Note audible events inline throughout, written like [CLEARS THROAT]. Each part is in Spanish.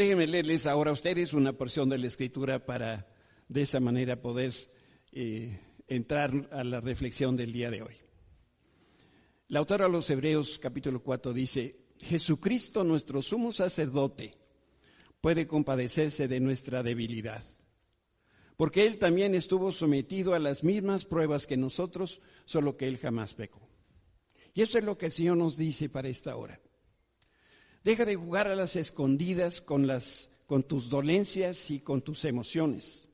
Déjenme leerles ahora a ustedes una porción de la escritura para de esa manera poder eh, entrar a la reflexión del día de hoy. La autora de los Hebreos capítulo 4 dice, Jesucristo nuestro sumo sacerdote puede compadecerse de nuestra debilidad, porque Él también estuvo sometido a las mismas pruebas que nosotros, solo que Él jamás pecó. Y eso es lo que el Señor nos dice para esta hora. Deja de jugar a las escondidas con, las, con tus dolencias y con tus emociones.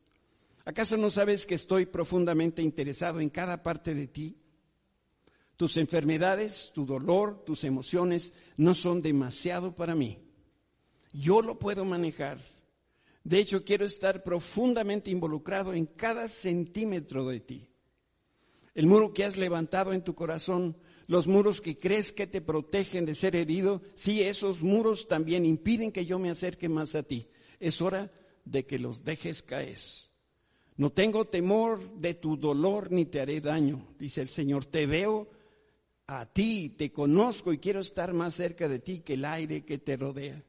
¿Acaso no sabes que estoy profundamente interesado en cada parte de ti? Tus enfermedades, tu dolor, tus emociones no son demasiado para mí. Yo lo puedo manejar. De hecho, quiero estar profundamente involucrado en cada centímetro de ti. El muro que has levantado en tu corazón los muros que crees que te protegen de ser herido, sí, esos muros también impiden que yo me acerque más a ti. Es hora de que los dejes caer. No tengo temor de tu dolor ni te haré daño, dice el Señor. Te veo a ti, te conozco y quiero estar más cerca de ti que el aire que te rodea.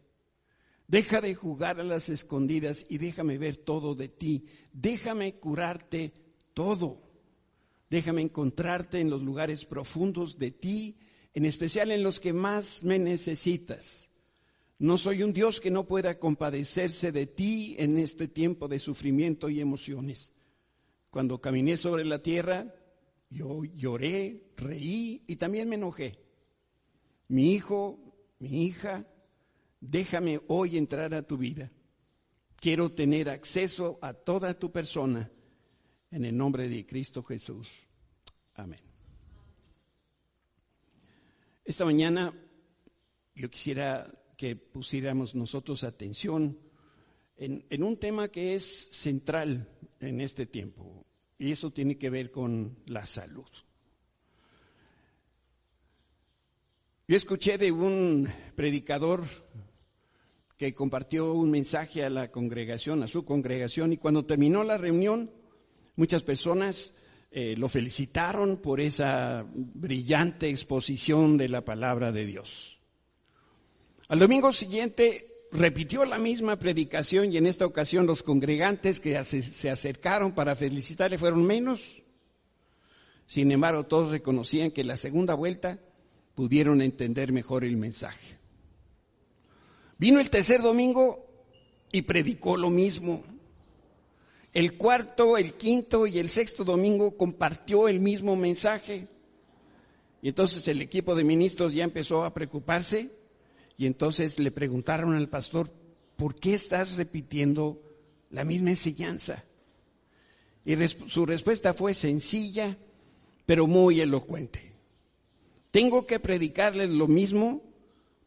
Deja de jugar a las escondidas y déjame ver todo de ti. Déjame curarte todo. Déjame encontrarte en los lugares profundos de ti, en especial en los que más me necesitas. No soy un Dios que no pueda compadecerse de ti en este tiempo de sufrimiento y emociones. Cuando caminé sobre la tierra, yo lloré, reí y también me enojé. Mi hijo, mi hija, déjame hoy entrar a tu vida. Quiero tener acceso a toda tu persona en el nombre de Cristo Jesús. Amén. Esta mañana yo quisiera que pusiéramos nosotros atención en, un tema que es central en este tiempo, y eso tiene que ver con la salud. Yo escuché de un predicador que compartió un mensaje a la congregación, a su congregación, y cuando terminó la reunión, Muchas personas eh, lo felicitaron por esa brillante exposición de la palabra de Dios. Al domingo siguiente repitió la misma predicación y en esta ocasión los congregantes que se acercaron para felicitarle fueron menos. Sin embargo, todos reconocían que la segunda vuelta pudieron entender mejor el mensaje. Vino el tercer domingo y predicó lo mismo. El cuarto, el quinto y el sexto domingo compartió el mismo mensaje. Y entonces el equipo de ministros ya empezó a preocuparse y entonces le preguntaron al pastor, ¿por qué estás repitiendo la misma enseñanza? Y su respuesta fue sencilla, pero muy elocuente. Tengo que predicarles lo mismo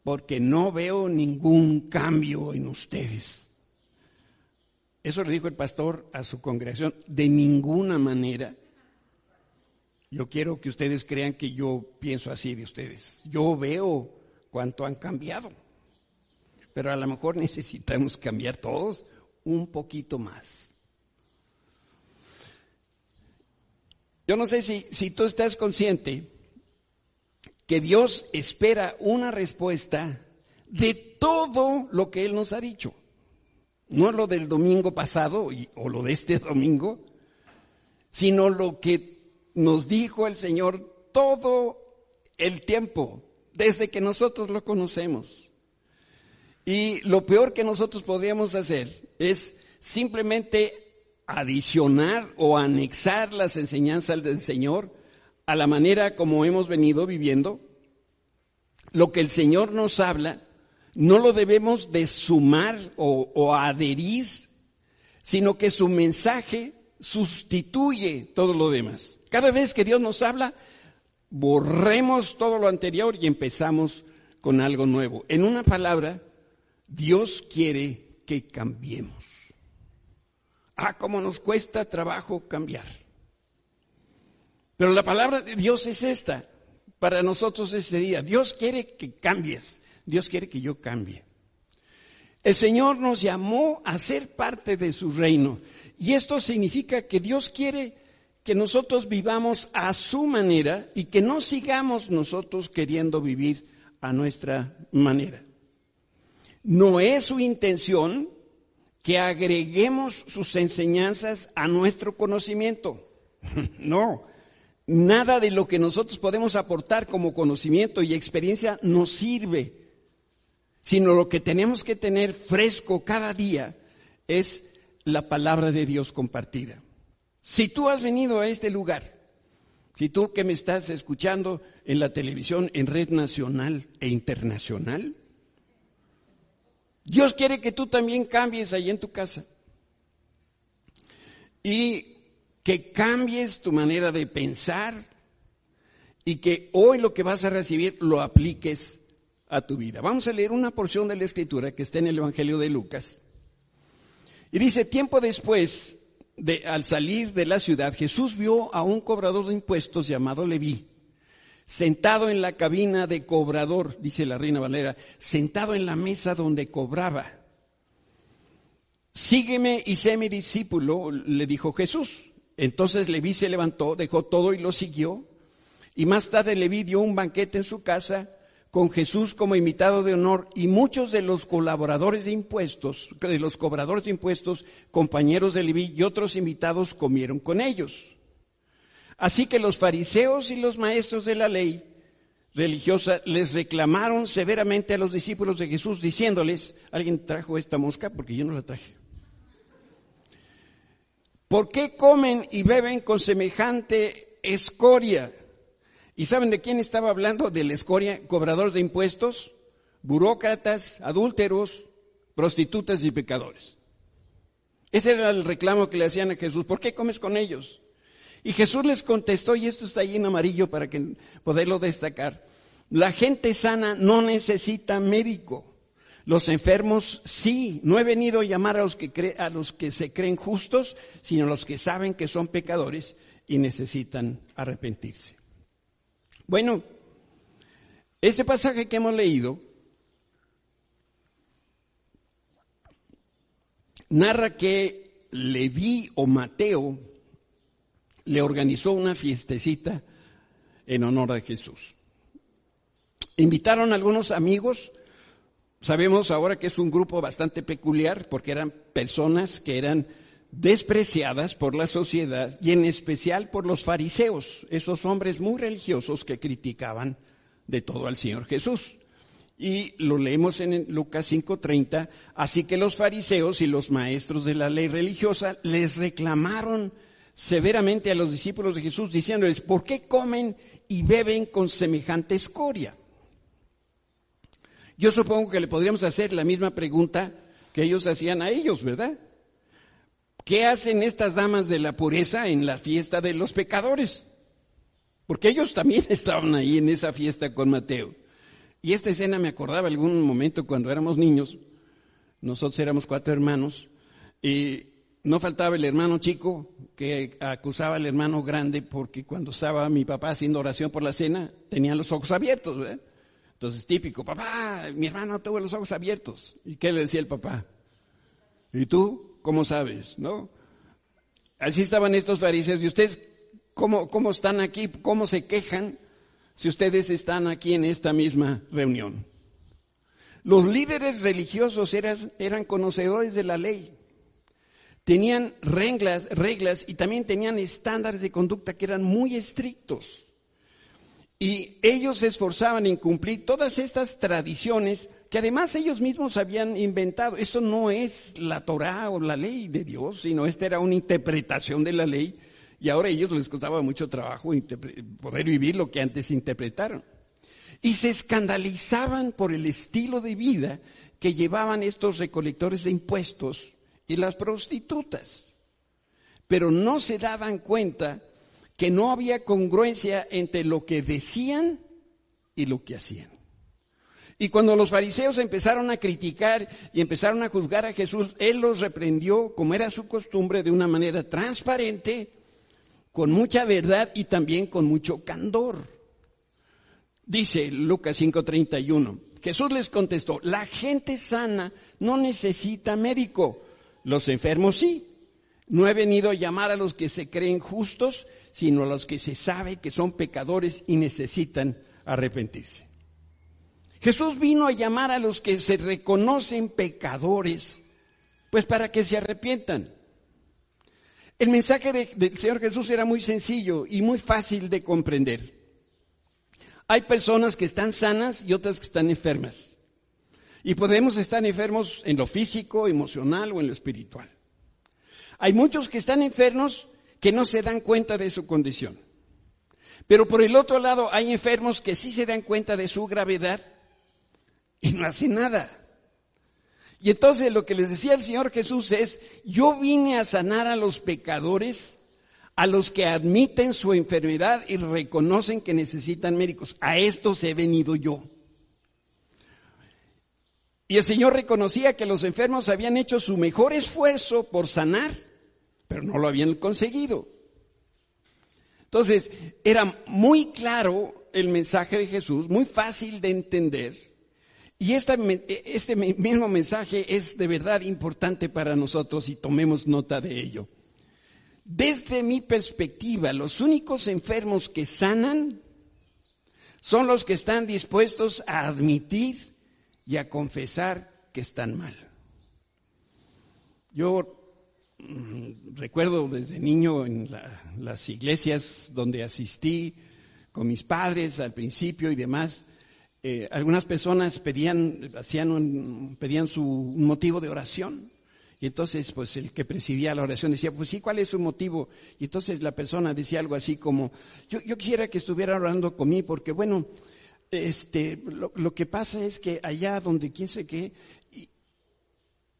porque no veo ningún cambio en ustedes. Eso le dijo el pastor a su congregación. De ninguna manera. Yo quiero que ustedes crean que yo pienso así de ustedes. Yo veo cuánto han cambiado. Pero a lo mejor [LAUGHS] necesitamos cambiar todos un poquito más. Yo no sé si, si tú estás consciente que Dios espera una respuesta de todo lo que Él nos ha dicho no lo del domingo pasado o lo de este [LAUGHS] domingo, sino lo que nos dijo el Señor todo el tiempo, desde que nosotros lo conocemos. Y lo peor que nosotros podríamos hacer es simplemente adicionar o anexar las enseñanzas del Señor a la manera como hemos venido viviendo. Lo que el Señor nos habla no lo debemos de sumar o, adherir, sino que su mensaje sustituye todo lo demás. Cada vez que Dios nos habla, borremos todo lo anterior y empezamos con algo nuevo. En una palabra, Dios quiere que cambiemos. Ah, cómo nos cuesta trabajo cambiar. Pero la palabra de Dios es esta, para nosotros ese día. Dios quiere que cambies. Dios quiere que yo cambie. El Señor nos llamó a ser parte de su reino. Y esto significa que Dios quiere que nosotros vivamos a su manera y que no sigamos nosotros queriendo vivir a nuestra manera. No es su intención que agreguemos sus enseñanzas a nuestro conocimiento. [LAUGHS] No, nada de lo que nosotros podemos aportar como conocimiento y experiencia nos sirve, sino lo que tenemos que tener fresco cada día es la palabra de Dios compartida. Si tú has venido a este lugar, si tú que me estás escuchando en la televisión, en red nacional e internacional, Dios quiere que tú también cambies ahí en tu casa. Y que cambies tu manera de pensar y que hoy lo que vas a recibir lo apliques a tu vida. Vamos a leer una porción de la escritura que está en el Evangelio de Lucas. Y dice, tiempo después, de, al salir de la ciudad, Jesús vio a un cobrador de impuestos llamado Leví, sentado en la cabina de cobrador, dice la reina Valera, sentado en la mesa donde cobraba. Sígueme y sé mi discípulo, le dijo Jesús. Entonces Leví se levantó, dejó todo y lo siguió. Y más tarde Leví dio un banquete en su casa con Jesús como invitado de honor y muchos de los colaboradores de impuestos, de los cobradores de impuestos, compañeros de Leví y otros invitados comieron con ellos. Así que los fariseos y los maestros de la ley religiosa les reclamaron severamente a los discípulos de Jesús diciéndoles, ¿alguien trajo esta mosca? Porque yo no la traje. ¿Por qué comen y beben con semejante escoria? ¿Y saben de quién estaba hablando? De la escoria, cobradores de impuestos, burócratas, adúlteros, prostitutas y pecadores. Ese era el reclamo que le hacían a Jesús. ¿Por qué comes con ellos? Y Jesús les contestó, y esto está ahí en amarillo para que poderlo destacar. La gente sana no necesita médico, los enfermos sí, no he venido a llamar a los que, a los que se creen justos, sino a los que saben que son pecadores y necesitan arrepentirse. Bueno, este pasaje que hemos leído narra que Leví o Mateo le organizó una fiestecita en honor a Jesús. Invitaron algunos amigos Sabemos ahora que es un grupo bastante peculiar porque eran personas que eran despreciadas por la sociedad y en especial por los fariseos, esos hombres muy religiosos que criticaban de todo al Señor Jesús. Y lo leemos en Lucas 5:30, así que los fariseos y los maestros de la ley religiosa les reclamaron severamente a los discípulos de Jesús diciéndoles, ¿por qué comen y beben con semejante escoria? Yo supongo que le podríamos hacer la misma pregunta que ellos hacían a ellos, ¿verdad? ¿Qué hacen estas damas de la pureza en la fiesta de los pecadores? Porque ellos también [LAUGHS] estaban ahí en esa fiesta con Mateo. Y esta escena me acordaba algún momento cuando éramos niños, nosotros éramos cuatro hermanos, y no faltaba el hermano chico que acusaba al hermano grande porque cuando estaba mi papá haciendo oración por la cena tenía los ojos abiertos, ¿verdad? Entonces, típico, papá, mi hermano tuvo los ojos abiertos. ¿Y qué le decía el papá? ¿Y tú? ¿Cómo sabes? ¿No? Así estaban estos fariseos. ¿Y ustedes cómo, cómo están aquí? ¿Cómo se quejan si ustedes están aquí en esta misma reunión? Los líderes religiosos eran, eran conocedores de la ley. Tenían reglas, reglas y también tenían estándares de conducta que eran muy estrictos. Y ellos se esforzaban en cumplir todas estas tradiciones que además ellos mismos habían inventado. Esto no es la Torah o la ley de Dios, sino esta era una interpretación de la ley y ahora a ellos les costaba mucho trabajo poder vivir lo que antes interpretaron. Y se escandalizaban por el estilo de vida que llevaban estos recolectores de impuestos y las prostitutas. Pero no se daban cuenta que no había congruencia entre lo que decían y lo que hacían. Y cuando los fariseos empezaron a criticar y empezaron a juzgar a Jesús, Él los reprendió, como era su costumbre, de una manera transparente, con mucha verdad y también con mucho candor. Dice Lucas 5:31, Jesús les contestó, la gente sana no necesita médico, los enfermos sí. No he venido a llamar a los que se creen justos, sino a los que se sabe que son pecadores y necesitan arrepentirse. Jesús vino a llamar a los que se reconocen pecadores, pues para que se arrepientan. El mensaje del Señor Jesús era muy sencillo y muy fácil de comprender. Hay personas que están sanas y otras que están enfermas. Y podemos estar enfermos en lo físico, emocional o en lo espiritual. Hay muchos que están enfermos que no se dan cuenta de su condición. Pero por el otro lado hay enfermos que sí se dan cuenta de su gravedad y no hacen nada. Y entonces lo que les decía el Señor Jesús es, yo vine a sanar a los pecadores, a los que admiten su enfermedad y reconocen que necesitan médicos. A estos he venido yo. Y el Señor reconocía que los enfermos habían hecho su mejor esfuerzo por sanar, pero no lo habían conseguido. Entonces, era muy claro el mensaje de Jesús, muy fácil de entender y este mismo mensaje es de verdad importante para nosotros y tomemos nota de ello. Desde mi perspectiva, los únicos enfermos que sanan son los que están dispuestos a admitir y a confesar que están mal. Yo mm, recuerdo desde niño en las iglesias donde asistí con mis padres al principio y demás, eh, algunas personas pedían, hacían un, pedían su motivo de oración. Y entonces, pues el que presidía la oración decía, pues sí, ¿cuál es su motivo? Y entonces la persona decía algo así como, yo, yo quisiera que estuviera orando conmigo porque, bueno, este, lo, que pasa es que allá donde quién sé qué, y,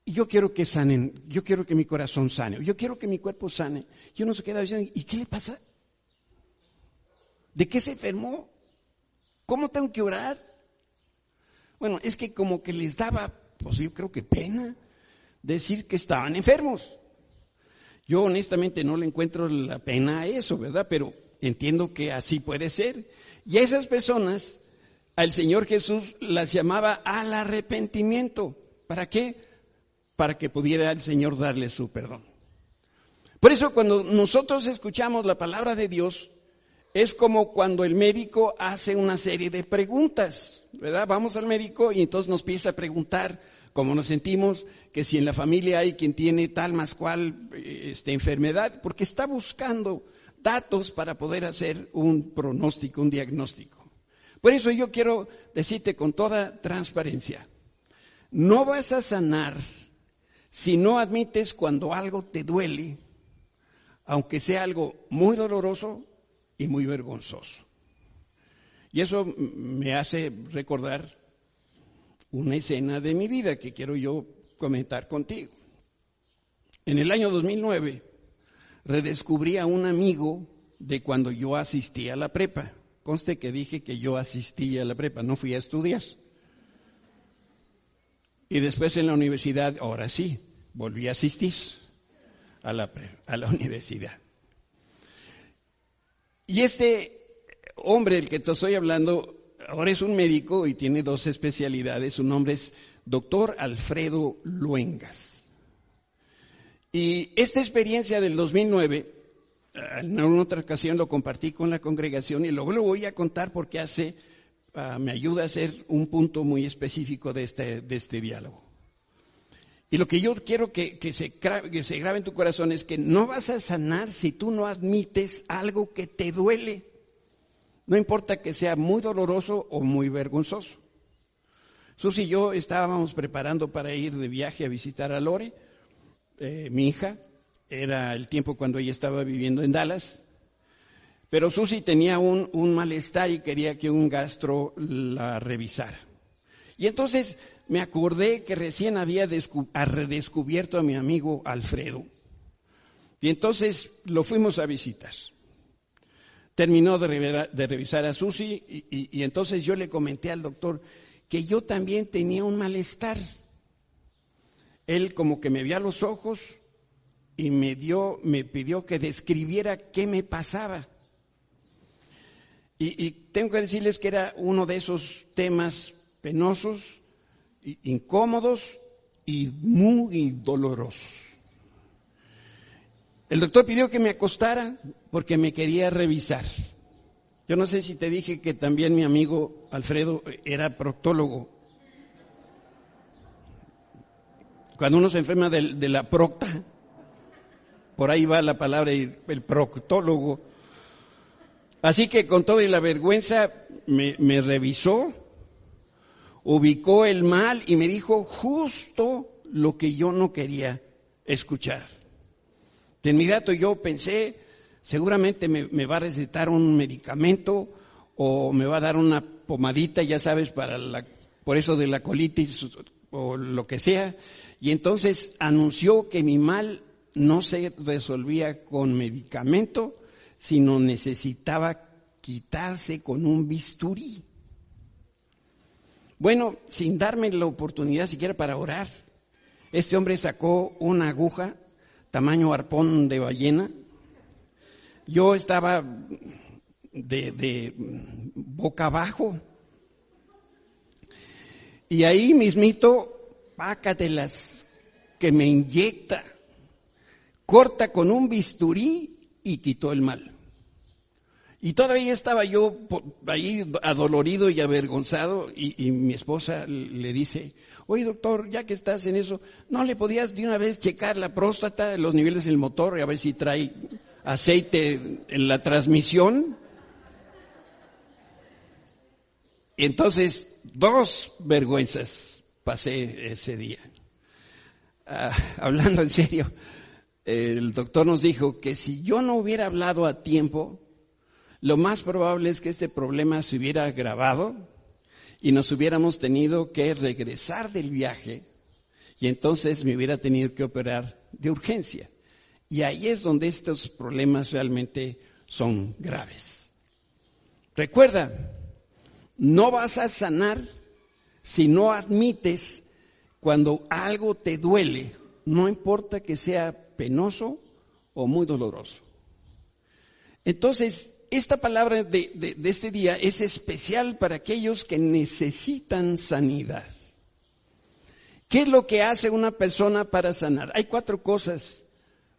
yo quiero que sanen, yo quiero que mi corazón sane, yo quiero que mi cuerpo sane. Y uno se queda diciendo, ¿y qué le pasa? ¿De qué se enfermó? ¿Cómo tengo que orar? Bueno, es que como que les daba, pues yo creo que pena decir que estaban enfermos. Yo honestamente no le encuentro la pena a eso, ¿verdad? Pero entiendo que así puede ser. Y esas personas, al Señor Jesús las llamaba al arrepentimiento. ¿Para qué? Para que pudiera el Señor darle su perdón. Por eso cuando nosotros escuchamos la palabra de Dios, es como cuando el médico hace una serie de preguntas, ¿verdad? Vamos al médico y entonces nos empieza a preguntar cómo nos sentimos, que si en la familia hay quien tiene tal más cual este, enfermedad, porque está buscando datos para poder hacer un pronóstico, un diagnóstico. Por eso yo quiero decirte con toda transparencia, no vas a sanar si no admites cuando algo te duele, aunque sea algo muy doloroso y muy vergonzoso. Y eso me hace recordar una escena de mi vida que quiero yo comentar contigo. En el año 2009 redescubrí a un amigo de cuando yo asistí a la prepa. Conste que dije que yo asistí a la prepa, no fui a estudiar. Y después en la universidad, ahora sí, volví a asistir a la, a la [LAUGHS] universidad. Y este hombre del que te estoy hablando ahora es un médico y tiene dos especialidades. Su nombre es doctor Alfredo Luengas. Y esta experiencia del 2009, en una otra ocasión lo compartí con la congregación y luego lo voy a contar porque hace, ah, me ayuda a hacer un punto muy específico de este, de este diálogo. Y lo que yo quiero que, se, que se grabe en tu corazón es que no vas a sanar si tú no admites algo que te duele. No importa que sea muy doloroso o muy vergonzoso. Sus y yo estábamos preparando para ir de viaje a visitar a Lore, eh, mi hija. Era el tiempo cuando ella estaba viviendo en Dallas. Pero Susi tenía un, un malestar y quería que un gastro la revisara. Y entonces me acordé que recién había redescubierto a mi amigo Alfredo. Y entonces lo fuimos a visitar. Terminó de, revisar a Susi y, entonces yo le comenté al doctor que yo también tenía un malestar. Él como que me vio a los ojos y me dio, me pidió que describiera qué me pasaba. y tengo que decirles que era uno de esos temas penosos incómodos y muy dolorosos. El doctor pidió que me acostara porque me quería revisar. Yo no sé si te dije que también mi amigo Alfredo era proctólogo. Cuando uno se enferma de, la procta, por ahí va la palabra el proctólogo. Así que con toda la vergüenza me revisó, ubicó el mal y me dijo justo lo que yo no quería escuchar. De inmediato yo pensé, seguramente me, va a recetar un medicamento o me va a dar una pomadita, ya sabes, para la, por eso de la colitis o lo que sea. Y entonces anunció que mi mal no se resolvía con medicamento, sino necesitaba quitarse con un bisturí. Bueno, sin darme la oportunidad siquiera para orar, este hombre sacó una aguja tamaño arpón de ballena. Yo estaba de, boca abajo. Y ahí mismito, pácatelas, que me inyecta, corta con un bisturí y quitó el mal. Y todavía estaba yo ahí adolorido y avergonzado y, mi esposa le dice, oye doctor, ya que estás en eso, ¿no le podías de una vez checar la próstata, los niveles del motor y a ver si trae aceite en la transmisión? Entonces, dos vergüenzas pasé ese día. Ah, [LAUGHS] hablando en serio, el doctor nos dijo que si yo no hubiera hablado a tiempo, lo más probable es que este problema se hubiera agravado y nos hubiéramos tenido que regresar del viaje y entonces me hubiera tenido que operar de urgencia. Y ahí es donde estos problemas realmente son graves. Recuerda, no vas a sanar si no admites cuando algo te duele, no importa que sea penoso o muy doloroso. Entonces, esta palabra de, este día es especial para aquellos que necesitan sanidad. ¿Qué es lo que hace una persona para sanar? Hay cuatro cosas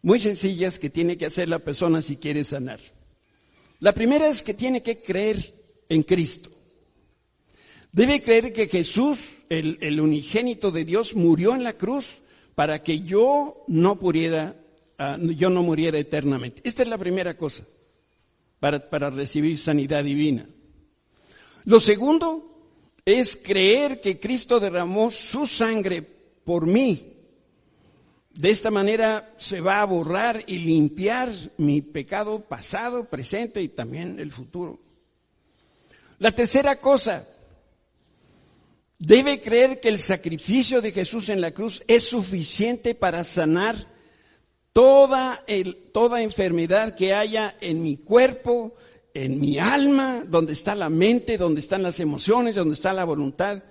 muy sencillas que tiene que hacer la persona si quiere sanar. La primera es que tiene que creer en Cristo. Debe creer que Jesús, el, el unigénito de Dios, murió en la cruz para que yo no pudiera, ah, yo no muriera eternamente. Esta es la primera cosa para, recibir sanidad divina. Lo segundo es creer que Cristo derramó su sangre por mí. De esta manera se va a borrar y limpiar mi pecado pasado, presente y también el futuro. La tercera cosa, debe creer que el sacrificio de Jesús en la cruz es suficiente para sanar toda, el, toda enfermedad que haya en mi cuerpo, en mi alma, donde está la mente, donde están las emociones, donde está la voluntad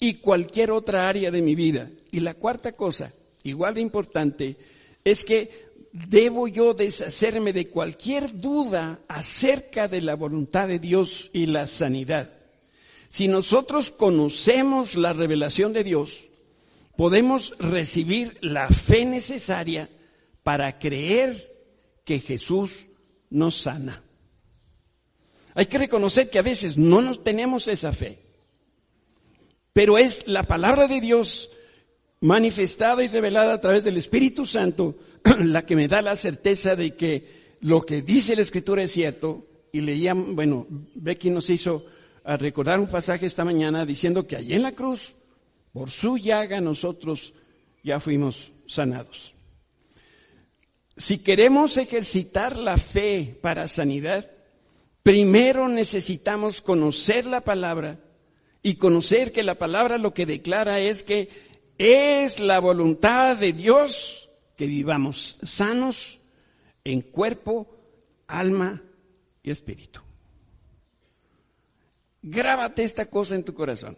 y cualquier otra área de mi vida. Y la cuarta cosa, igual de importante, es que debo yo deshacerme de cualquier duda acerca de la voluntad de Dios y la sanidad. Si nosotros conocemos la revelación de Dios, podemos recibir la fe necesaria para creer que Jesús nos sana. Hay que reconocer que a veces no nos tenemos esa fe, pero es la palabra de Dios manifestada y revelada a través del Espíritu Santo [CLEARS THROAT] la que me da la certeza de que lo que dice la Escritura es cierto. Y leían, bueno, Becky nos hizo recordar un pasaje esta mañana diciendo que allí en la cruz, por su llaga nosotros ya fuimos sanados. Si queremos ejercitar la fe para sanidad, primero necesitamos conocer la palabra y conocer que la palabra lo que declara es que es la voluntad de Dios que vivamos sanos en cuerpo, alma y espíritu. Grábate esta cosa en tu corazón.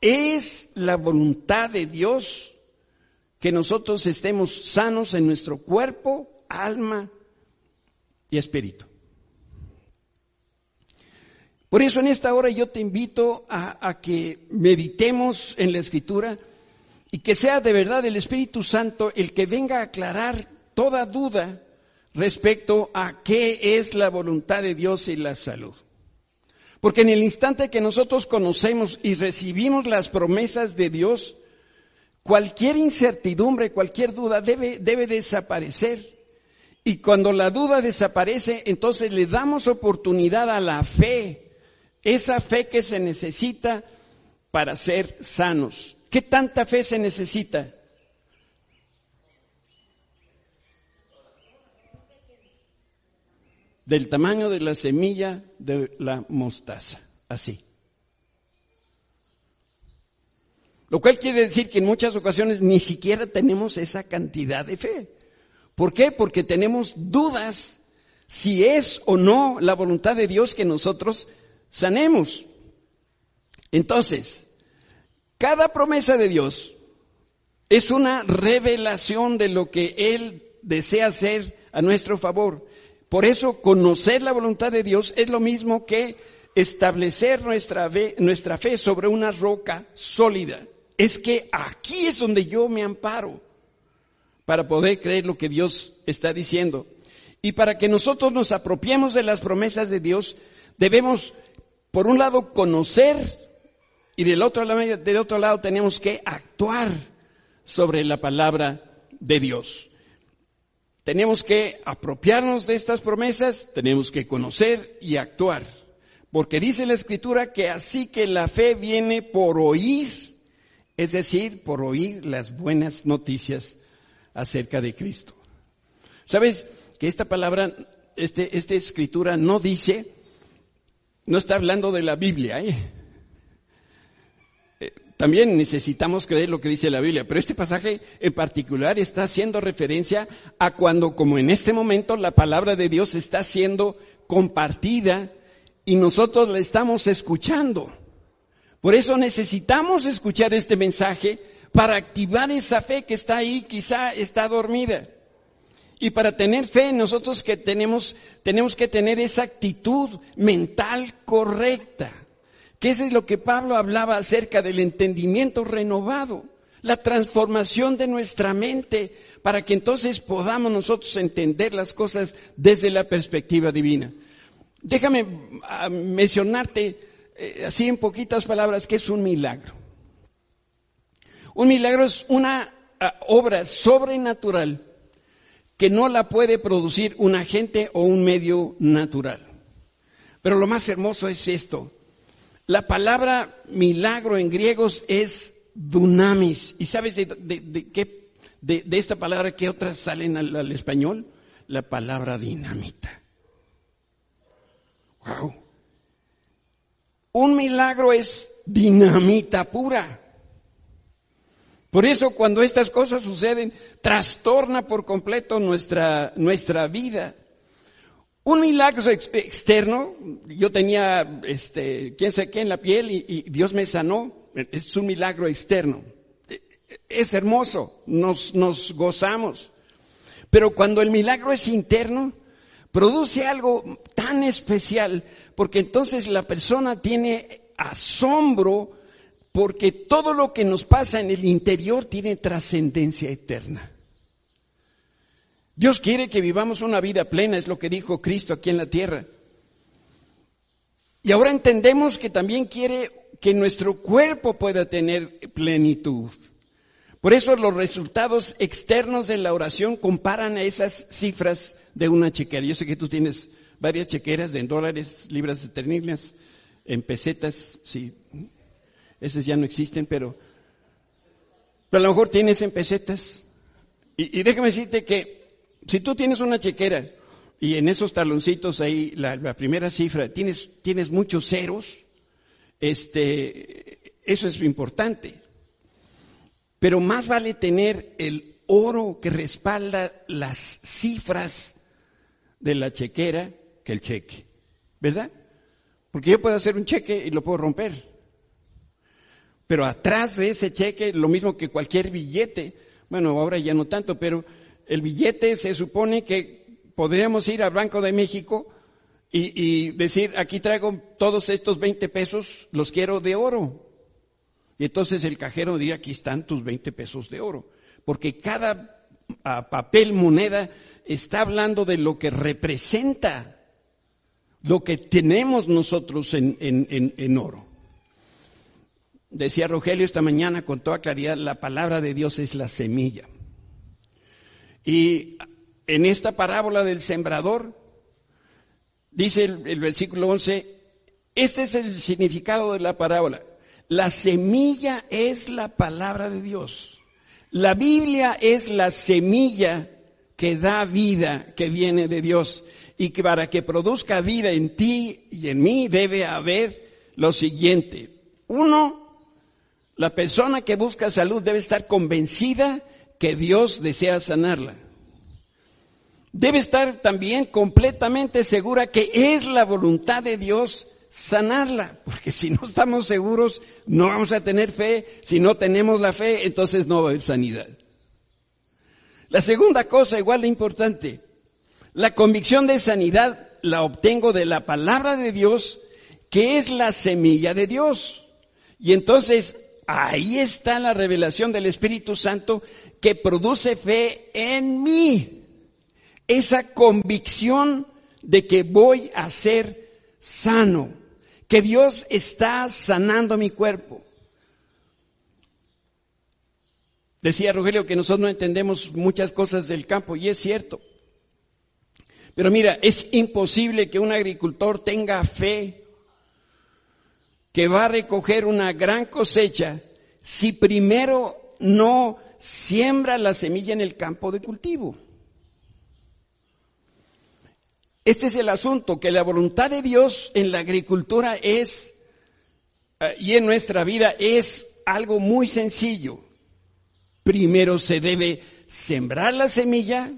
Es la voluntad de Dios que nosotros estemos sanos en nuestro cuerpo, alma y espíritu. Por eso en esta hora yo te invito a, que meditemos en la escritura y que sea de verdad el Espíritu Santo el que venga a aclarar toda duda respecto a qué es la voluntad de Dios y la salud. Porque en el instante que nosotros conocemos y recibimos las promesas de Dios, cualquier incertidumbre, cualquier duda debe, debe desaparecer. Y cuando la duda desaparece, entonces le damos oportunidad a la fe, esa fe que se necesita para ser sanos. ¿Qué tanta fe se necesita? Del tamaño de la semilla de la mostaza, así. Lo cual quiere decir que en muchas ocasiones ni siquiera tenemos esa cantidad de fe. ¿Por qué? Porque tenemos dudas si es o no la voluntad de Dios que nosotros sanemos. Entonces, cada promesa de Dios es una revelación de lo que Él desea hacer a nuestro favor. Por eso conocer la voluntad de Dios es lo mismo que establecer nuestra fe, nuestra fe sobre una roca sólida es que aquí es donde yo me amparo para poder creer lo que Dios está diciendo. Y para que nosotros nos apropiemos de las promesas de Dios, debemos, por un lado, conocer y del otro lado, del otro lado tenemos que actuar sobre la palabra de Dios. Tenemos que apropiarnos de estas promesas, tenemos que conocer y actuar. Porque dice la escritura que así que la fe viene por oír es decir, por oír las buenas noticias acerca de Cristo. ¿Sabes que esta palabra, este, esta escritura no dice, no está hablando de la Biblia, ¿eh? ¿eh? También necesitamos creer lo que dice la Biblia, pero este pasaje en particular está haciendo referencia a cuando, como en este momento, la palabra de Dios está siendo compartida y nosotros la estamos escuchando. Por eso necesitamos escuchar este mensaje para activar esa fe que está ahí, quizá está dormida. Y para tener fe nosotros que tenemos, tenemos que tener esa actitud mental correcta. Que eso es lo que Pablo hablaba acerca del entendimiento renovado, la transformación de nuestra mente para que entonces podamos nosotros entender las cosas desde la perspectiva divina. Déjame ah, mencionarte eh, así en poquitas palabras, ¿qué es un milagro? Un milagro es una ah, obra sobrenatural que no la puede producir un agente o un medio natural. Pero lo más hermoso es esto. La palabra milagro en griegos es dunamis. ¿Y sabes de, qué, de, esta palabra qué otras salen al español? La palabra dinamita. Wow. Un milagro es dinamita pura. Por eso cuando estas cosas suceden, trastorna por completo nuestra, nuestra vida. Un milagro externo, yo tenía, este, quién sé qué en la piel y, y Dios me sanó, es un milagro externo. Es hermoso, nos, nos gozamos. Pero cuando el milagro es interno, produce algo tan especial, porque entonces la persona tiene asombro, porque todo lo que nos pasa en el interior tiene trascendencia eterna. Dios quiere que vivamos una vida plena, es lo que dijo Cristo aquí en la tierra. Y ahora entendemos que también quiere que nuestro cuerpo pueda tener plenitud. Por eso los resultados externos de la oración comparan a esas cifras de una chequera. Yo sé que tú tienes varias chequeras en dólares, libras esterlinas, en pesetas, sí, esas ya no existen, pero, a lo mejor tienes en pesetas. Y, déjame decirte que si tú tienes una chequera y en esos taloncitos ahí, la, la primera cifra, tienes, tienes muchos ceros, este, eso es importante. Pero más vale tener el oro que respalda las cifras de la chequera que el cheque. ¿Verdad? Porque yo puedo hacer un cheque y lo puedo romper. Pero atrás de ese cheque, lo mismo que cualquier billete, bueno, ahora ya no tanto, pero el billete se supone que podríamos ir al Banco de México y, decir, aquí traigo todos estos 20 pesos, los quiero de oro. Y entonces el cajero diría, aquí están tus 20 pesos de oro. Porque cada a papel moneda, está hablando de lo que representa lo que tenemos nosotros en, en, oro. Decía Rogelio esta mañana con toda claridad, la palabra de Dios es la semilla. Y en esta parábola del sembrador, dice el, el versículo 11, este es el significado de la parábola. La semilla es la palabra de Dios. La Biblia es la semilla que da vida, que viene de Dios. Y que para que produzca vida en ti y en mí debe haber lo siguiente. Uno, la persona que busca salud debe estar convencida que Dios desea sanarla. Debe estar también completamente segura que es la voluntad de Dios sanarla, porque si no estamos seguros, no vamos a tener fe, si no tenemos la fe, entonces no va a haber sanidad. La segunda cosa, igual de importante, la convicción de sanidad la obtengo de la palabra de Dios, que es la semilla de Dios. Y entonces ahí está la revelación del Espíritu Santo que produce fe en mí. Esa convicción de que voy a ser sano que Dios está sanando mi cuerpo. Decía Rogelio que nosotros no entendemos muchas cosas del campo y es cierto. Pero mira, es imposible que un agricultor tenga fe que va a recoger una gran cosecha si primero no siembra la semilla en el campo de cultivo. Este es el asunto, que la voluntad de Dios en la agricultura es, eh, y en nuestra vida es algo muy sencillo. Primero se debe sembrar la semilla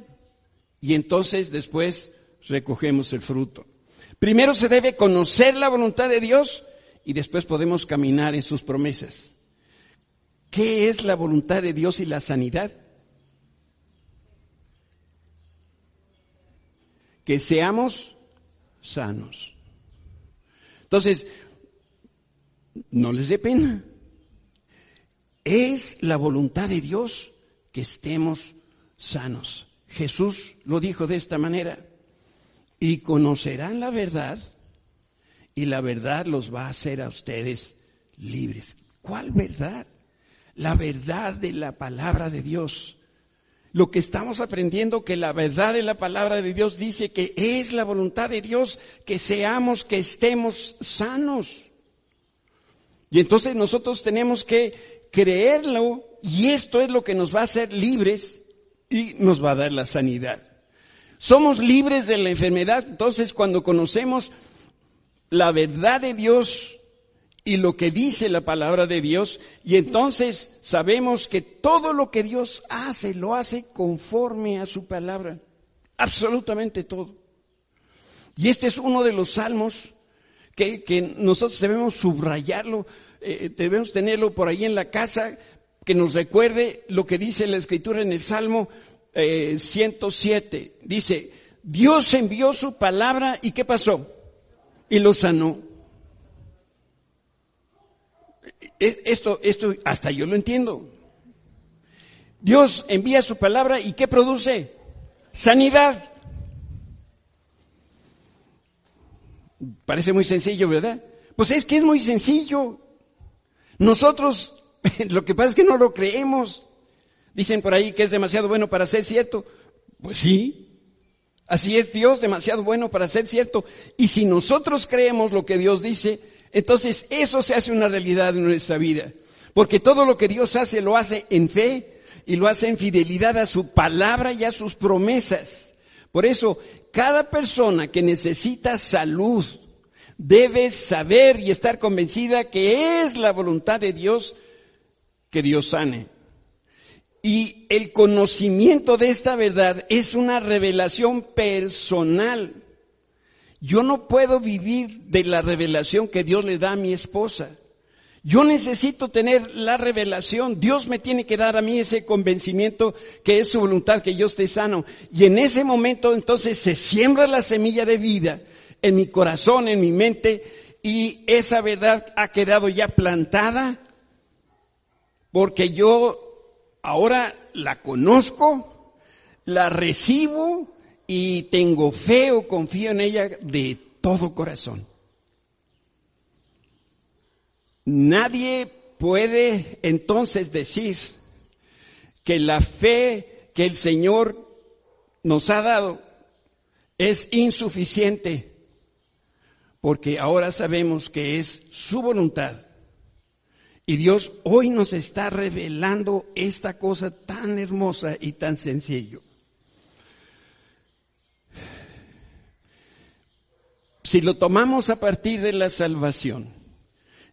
y entonces después recogemos el fruto. Primero se debe conocer la voluntad de Dios y después podemos caminar en sus promesas. ¿Qué es la voluntad de Dios y la sanidad? que seamos sanos. Entonces, no les dé pena. Es la voluntad de Dios que estemos sanos. Jesús lo dijo de esta manera. Y conocerán la verdad y la verdad los va a hacer a ustedes libres. ¿Cuál verdad? La verdad de la palabra de Dios lo que estamos aprendiendo que la verdad de la palabra de Dios dice que es la voluntad de Dios que seamos, que estemos sanos. Y entonces nosotros tenemos que creerlo y esto es lo que nos va a hacer libres y nos va a dar la sanidad. Somos libres de la enfermedad, entonces cuando conocemos la verdad de Dios, y lo que dice la palabra de Dios y entonces sabemos que todo lo que Dios hace lo hace conforme a su palabra. Absolutamente todo. Y este es uno de los salmos que, que nosotros debemos subrayarlo, eh, debemos tenerlo por ahí en la casa, que nos recuerde lo que dice la escritura en el Salmo 107. Eh, dice, Dios envió su palabra y ¿qué pasó? Y lo sanó. Esto, esto hasta yo lo entiendo. Dios envía su palabra y ¿qué produce? Sanidad. Parece muy sencillo, ¿verdad? Pues es que es muy sencillo. Nosotros, [LAUGHS] lo que pasa es que no lo creemos. Dicen por ahí que es demasiado bueno para ser cierto. Pues sí. Así es Dios, demasiado bueno para ser cierto. Y si nosotros creemos lo que Dios dice, entonces eso se hace una realidad en nuestra vida. Porque todo lo que Dios hace lo hace en fe y lo hace en fidelidad a su palabra y a sus promesas. Por eso, cada persona que necesita salud debe saber y estar convencida que es la voluntad de Dios que Dios sane. Y el conocimiento de esta verdad es una revelación personal. Yo no puedo vivir de la revelación que Dios le da a mi esposa. Yo necesito tener la revelación. Dios me tiene que dar a mí ese convencimiento que es su voluntad, que yo esté sano. Y en ese momento entonces se siembra la semilla de vida en mi corazón, en mi mente, y esa verdad ha quedado ya plantada porque yo ahora la conozco, la recibo y tengo fe o confío en ella de todo corazón. Nadie puede entonces decir que la fe que el Señor nos ha dado es insuficiente, porque ahora sabemos que es su voluntad. Y Dios hoy nos está revelando esta cosa tan hermosa y tan sencillo. Si lo tomamos a partir de la salvación,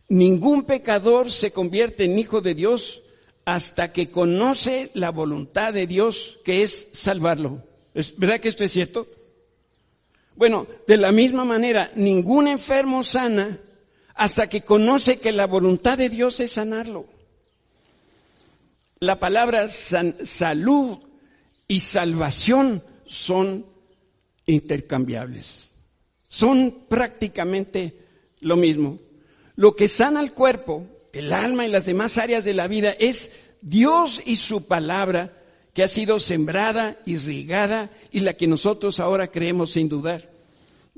ningún pecador se convierte en hijo de Dios hasta que conoce la voluntad de Dios que es salvarlo. ¿Es verdad que esto es cierto? Bueno, de la misma manera, ningún enfermo sana hasta que conoce que la voluntad de Dios es sanarlo. La palabra salud y salvación son intercambiables. Son prácticamente lo mismo. Lo que sana el cuerpo, el alma y las demás áreas de la vida es Dios y su palabra que ha sido sembrada, irrigada y la que nosotros ahora creemos sin dudar.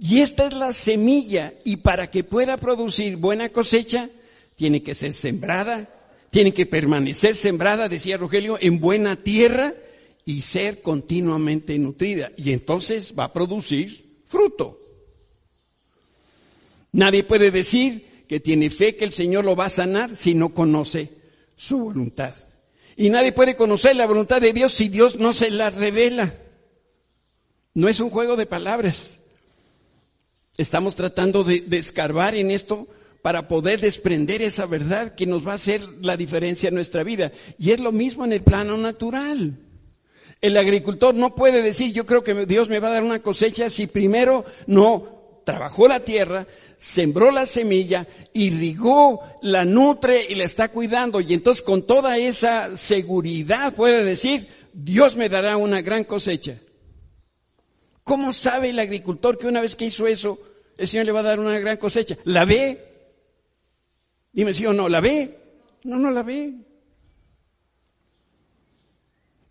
Y esta es la semilla y para que pueda producir buena cosecha, tiene que ser sembrada, tiene que permanecer sembrada, decía Rogelio, en buena tierra y ser continuamente nutrida. Y entonces va a producir fruto. Nadie puede decir que tiene fe que el Señor lo va a sanar si no conoce su voluntad. Y nadie puede conocer la voluntad de Dios si Dios no se la revela. No es un juego de palabras. Estamos tratando de, escarbar en esto para poder desprender esa verdad que nos va a hacer la diferencia en nuestra vida. Y es lo mismo en el plano natural. El agricultor no puede decir, yo creo que Dios me va a dar una cosecha si primero no trabajó la tierra, sembró la semilla, irrigó, la nutre y la está cuidando. Y entonces con toda esa seguridad puede decir, Dios me dará una gran cosecha. ¿Cómo sabe el agricultor que una vez que hizo eso, el Señor le va a dar una gran cosecha? ¿La ve? Dime si o no, ¿la ve? No, no la ve.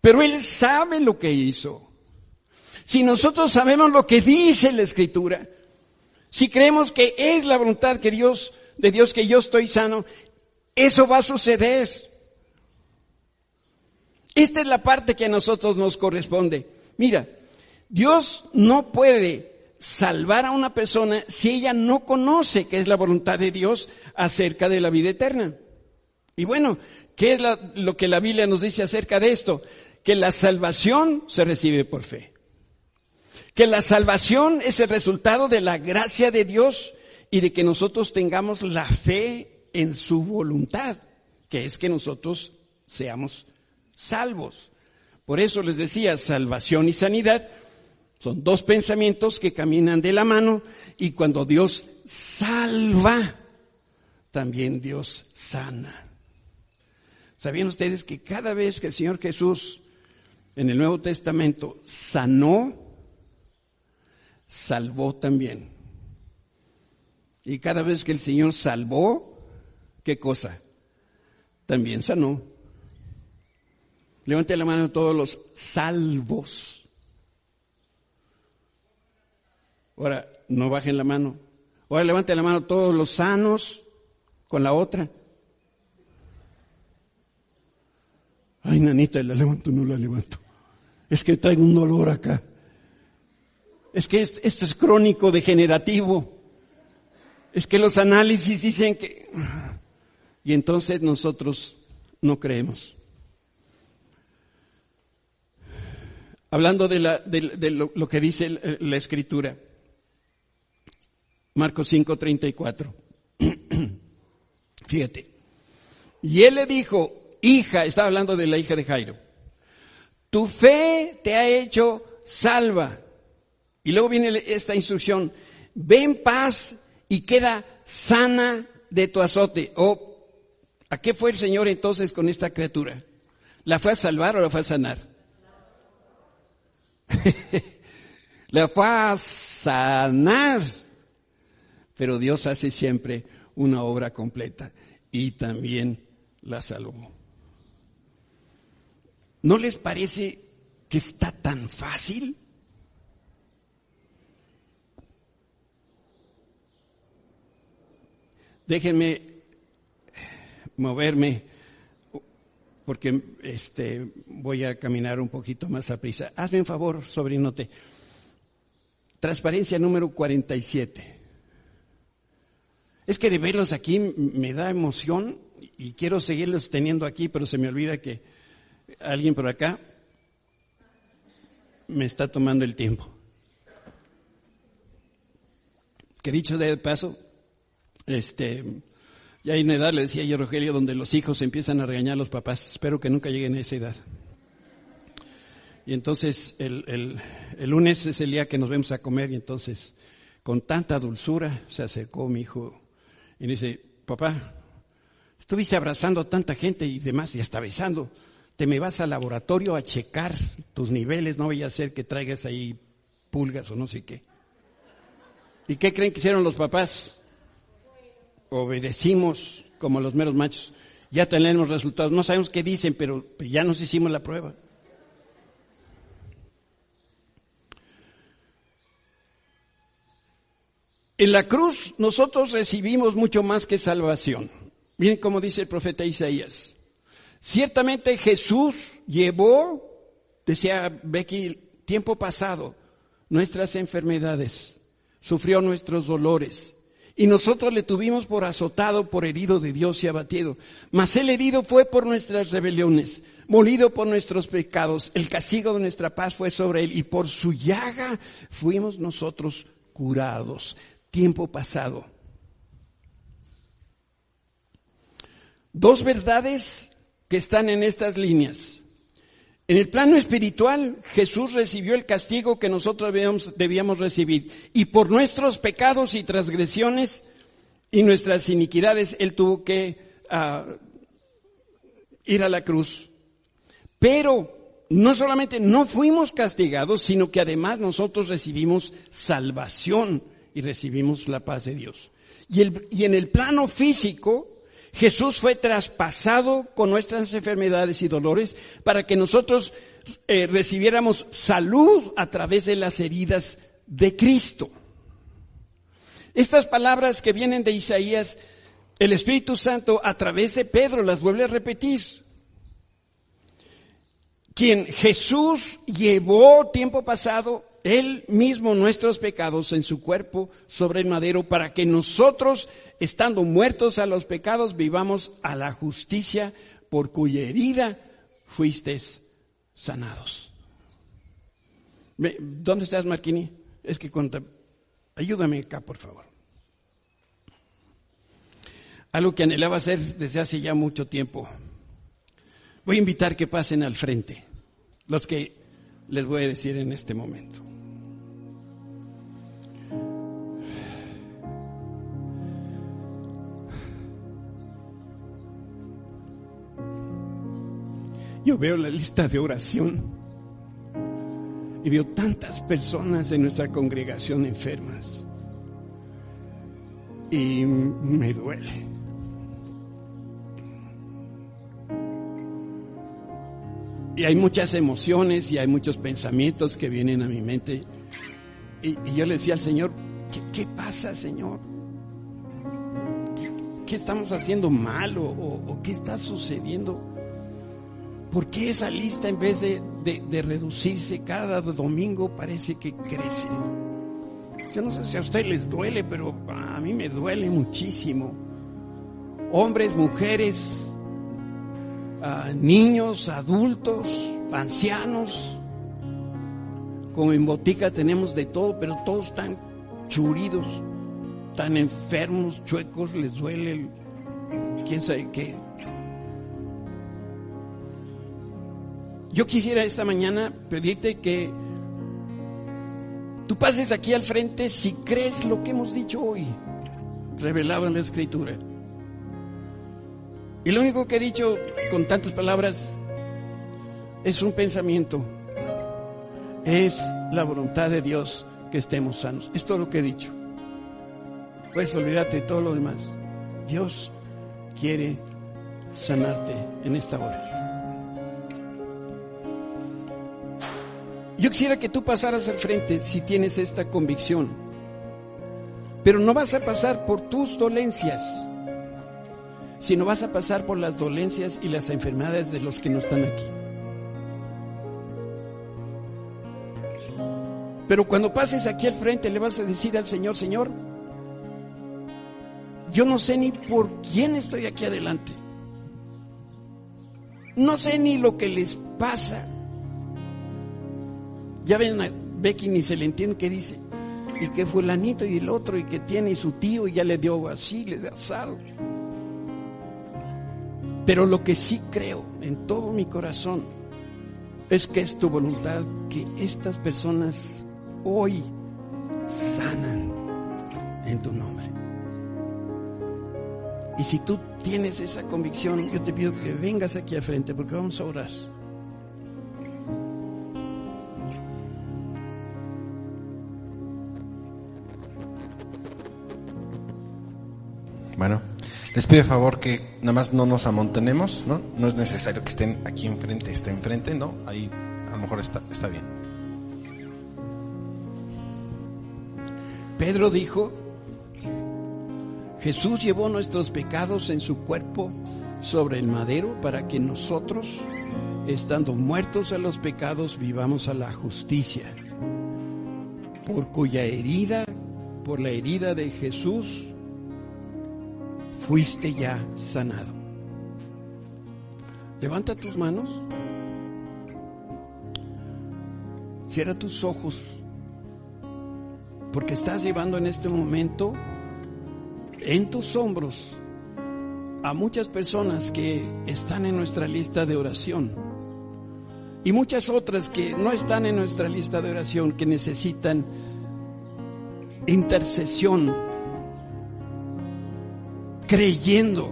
Pero Él sabe lo que hizo. Si nosotros sabemos lo que dice la Escritura, si creemos que es la voluntad que Dios, de Dios que yo estoy sano, eso va a suceder. Esta es la parte que a nosotros nos corresponde. Mira, Dios no puede salvar a una persona si ella no conoce qué es la voluntad de Dios acerca de la vida eterna. Y bueno, ¿qué es lo que la Biblia nos dice acerca de esto? Que la salvación se recibe por fe que la salvación es el resultado de la gracia de Dios y de que nosotros tengamos la fe en su voluntad, que es que nosotros seamos salvos. Por eso les decía, salvación y sanidad son dos pensamientos que caminan de la mano y cuando Dios salva, también Dios sana. ¿Sabían ustedes que cada vez que el Señor Jesús en el Nuevo Testamento sanó, salvó también. Y cada vez que el Señor salvó, ¿qué cosa? También sanó. Levante la mano todos los salvos. Ahora, no bajen la mano. Ahora levante la mano todos los sanos con la otra. Ay, nanita, la levanto, no la levanto. Es que traigo un dolor acá es que esto es crónico degenerativo. Es que los análisis dicen que... Y entonces nosotros no creemos. Hablando de, lo, que dice la escritura. Marcos 5, 34. [CLEARS THROAT] Fíjate. Y él le dijo, hija, estaba hablando de la hija de Jairo, tu fe te ha hecho salva y luego viene esta instrucción, ve en paz y queda sana de tu azote. ¿O a qué fue el Señor entonces con esta criatura? ¿La fue a salvar o la fue a sanar? [LAUGHS] la fue a sanar. Pero Dios hace siempre una obra completa y también la salvó. ¿No les parece que está tan fácil. Déjenme moverme porque este, voy a caminar un poquito más a prisa. Hazme un favor, sobrinote. Transparencia número 47. Es que de verlos aquí me da emoción y quiero seguirlos teniendo aquí, pero se me olvida que alguien por acá me está tomando el tiempo. Que dicho de paso, este, ya hay una edad, le decía yo Rogelio, donde los hijos empiezan a regañar a los papás. Espero que nunca lleguen a esa edad. Y entonces el, el, lunes es el día que nos vemos a comer y entonces con tanta dulzura se acercó mi hijo y dice, papá, estuviste abrazando a tanta gente y demás y hasta besando te me vas al laboratorio a checar tus niveles, no vaya a ser que traigas ahí pulgas o no sé qué. ¿Y qué creen que hicieron los papás? Obedecimos como los meros machos. Ya tenemos resultados. No sabemos qué dicen, pero ya nos hicimos la prueba. En la cruz nosotros recibimos mucho más que salvación. Miren cómo dice el profeta Isaías. Ciertamente Jesús llevó, decía Becky, tiempo pasado, nuestras enfermedades, sufrió nuestros dolores. Y nosotros le tuvimos por azotado, por herido de Dios y abatido. Mas el herido fue por nuestras rebeliones, molido por nuestros pecados. El castigo de nuestra paz fue sobre él y por su llaga fuimos nosotros curados. Tiempo pasado. Dos verdades que están en estas líneas. En el plano espiritual, Jesús recibió el castigo que nosotros debíamos, recibir. Y por nuestros pecados y transgresiones y nuestras iniquidades, Él tuvo que ah, ir a la cruz. Pero no solamente no fuimos castigados, sino que además nosotros recibimos salvación y recibimos la paz de Dios. Y, el, y en el plano físico, Jesús fue traspasado con nuestras enfermedades y dolores para que nosotros eh, recibiéramos salud a través de las heridas de Cristo. Estas palabras que vienen de Isaías, el Espíritu Santo a través de Pedro las vuelve a repetir. Quien Jesús llevó tiempo pasado él mismo nuestros pecados en su cuerpo sobre el madero para que nosotros, estando muertos a los pecados, vivamos a la justicia por cuya herida fuisteis sanados. ¿Dónde estás, Marquini? Es que cuenta, ayúdame acá, por favor. Algo que anhelaba hacer desde hace ya mucho tiempo. Voy a invitar que pasen al frente, los que les voy a decir en este momento. Yo veo la lista de oración y veo tantas personas en nuestra congregación enfermas. Y me duele. Y hay muchas emociones y hay muchos pensamientos que vienen a mi mente. Y, yo le decía al Señor, ¿qué, pasa, Señor? ¿Qué, estamos haciendo mal o qué está sucediendo? ¿Por qué esa lista en vez de, reducirse cada domingo parece que crece? Yo no sé si a usted les duele, pero a mí me duele muchísimo. Hombres, mujeres, ah, niños, adultos, ancianos. Como en botica tenemos de todo, pero todos están churidos, tan enfermos, chuecos, les duele quién sabe qué. Yo quisiera esta mañana pedirte que tú pases aquí al frente si crees lo que hemos dicho hoy, revelado en la escritura. Y lo único que he dicho con tantas palabras es un pensamiento. Es la voluntad de Dios que estemos sanos. Es todo lo que he dicho. Puedes olvidarte de todo lo demás. Dios quiere sanarte en esta hora. Yo quisiera que tú pasaras al frente si tienes esta convicción. Pero no vas a pasar por tus dolencias, sino vas a pasar por las dolencias y las enfermedades de los que no están aquí. Pero cuando pases aquí al frente le vas a decir al Señor, Señor, yo no sé ni por quién estoy aquí adelante. No sé ni lo que les pasa. Ya ven a Becky ni se le entiende qué dice. Y que fulanito y el otro y que tiene su tío y ya le dio así, le dio asado. Pero lo que sí creo en todo mi corazón es que es tu voluntad que estas personas hoy sanan en tu nombre. Y si tú tienes esa convicción, yo te pido que vengas aquí al frente porque vamos a orar. Les pido favor que nada más no nos amontonemos, ¿no? No es necesario que estén aquí enfrente, estén enfrente, ¿no? Ahí a lo mejor está, está bien. Pedro dijo, Jesús llevó nuestros pecados en su cuerpo sobre el madero para que nosotros, estando muertos a los pecados, vivamos a la justicia, por cuya herida, por la herida de Jesús, fuiste ya sanado. Levanta tus manos, cierra tus ojos. Porque estás llevando en este momento en tus hombros a muchas personas que están en nuestra lista de oración. Y muchas otras que no están en nuestra lista de oración, que necesitan intercesión, creyendo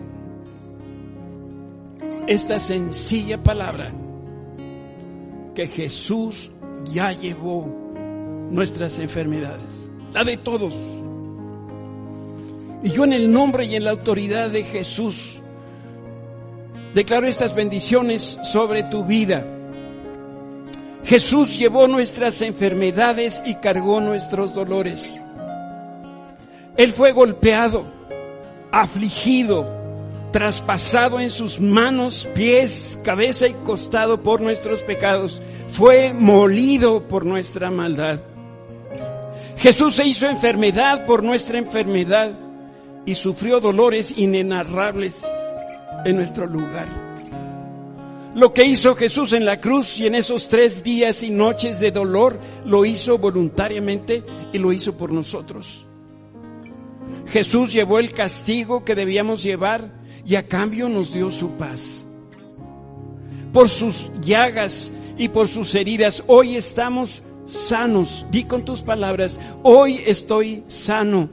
esta sencilla palabra que Jesús ya llevó nuestras enfermedades la de todos. Y yo en el nombre y en la autoridad de Jesús declaro estas bendiciones sobre tu vida. Jesús llevó nuestras enfermedades y cargó nuestros dolores. Él fue golpeado, afligido, traspasado en sus manos, pies, cabeza y costado por nuestros pecados. Fue molido por nuestra maldad. Jesús se hizo enfermedad por nuestra enfermedad y sufrió dolores inenarrables en nuestro lugar. Lo que hizo Jesús en la cruz y en esos tres días y noches de dolor, lo hizo voluntariamente y lo hizo por nosotros. Jesús llevó el castigo que debíamos llevar y a cambio nos dio su paz. Por sus llagas y por sus heridas, hoy estamos sanos. Di con tus palabras, hoy estoy sano.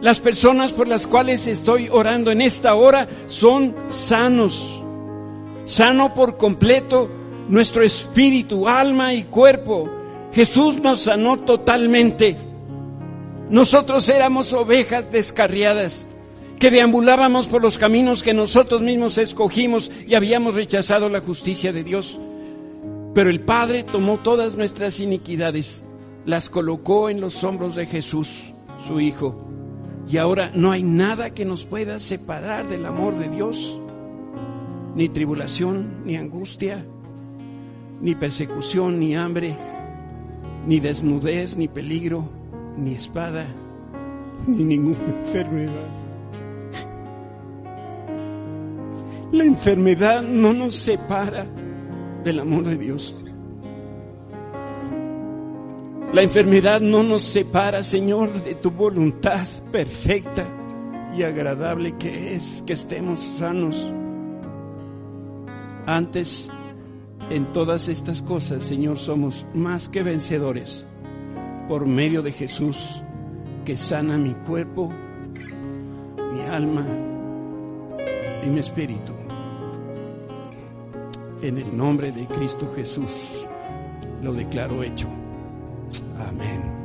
Las personas por las cuales estoy orando en esta hora son sanos. Sano por completo nuestro espíritu, alma y cuerpo. Jesús nos sanó totalmente. Nosotros éramos ovejas descarriadas que deambulábamos por los caminos que nosotros mismos escogimos y habíamos rechazado la justicia de Dios. Pero el Padre tomó todas nuestras iniquidades, las colocó en los hombros de Jesús, su Hijo. Y ahora no hay nada que nos pueda separar del amor de Dios, ni tribulación, ni angustia, ni persecución, ni hambre, ni desnudez, ni peligro, ni espada, ni ninguna [LAUGHS] enfermedad. La enfermedad no nos separa del amor de Dios. La enfermedad no nos separa, Señor, de tu voluntad perfecta y agradable que es que estemos sanos. Antes, en todas estas cosas, Señor, somos más que vencedores por medio de Jesús que sana mi cuerpo, mi alma y mi espíritu. En el nombre de Cristo Jesús lo declaro hecho. Amén.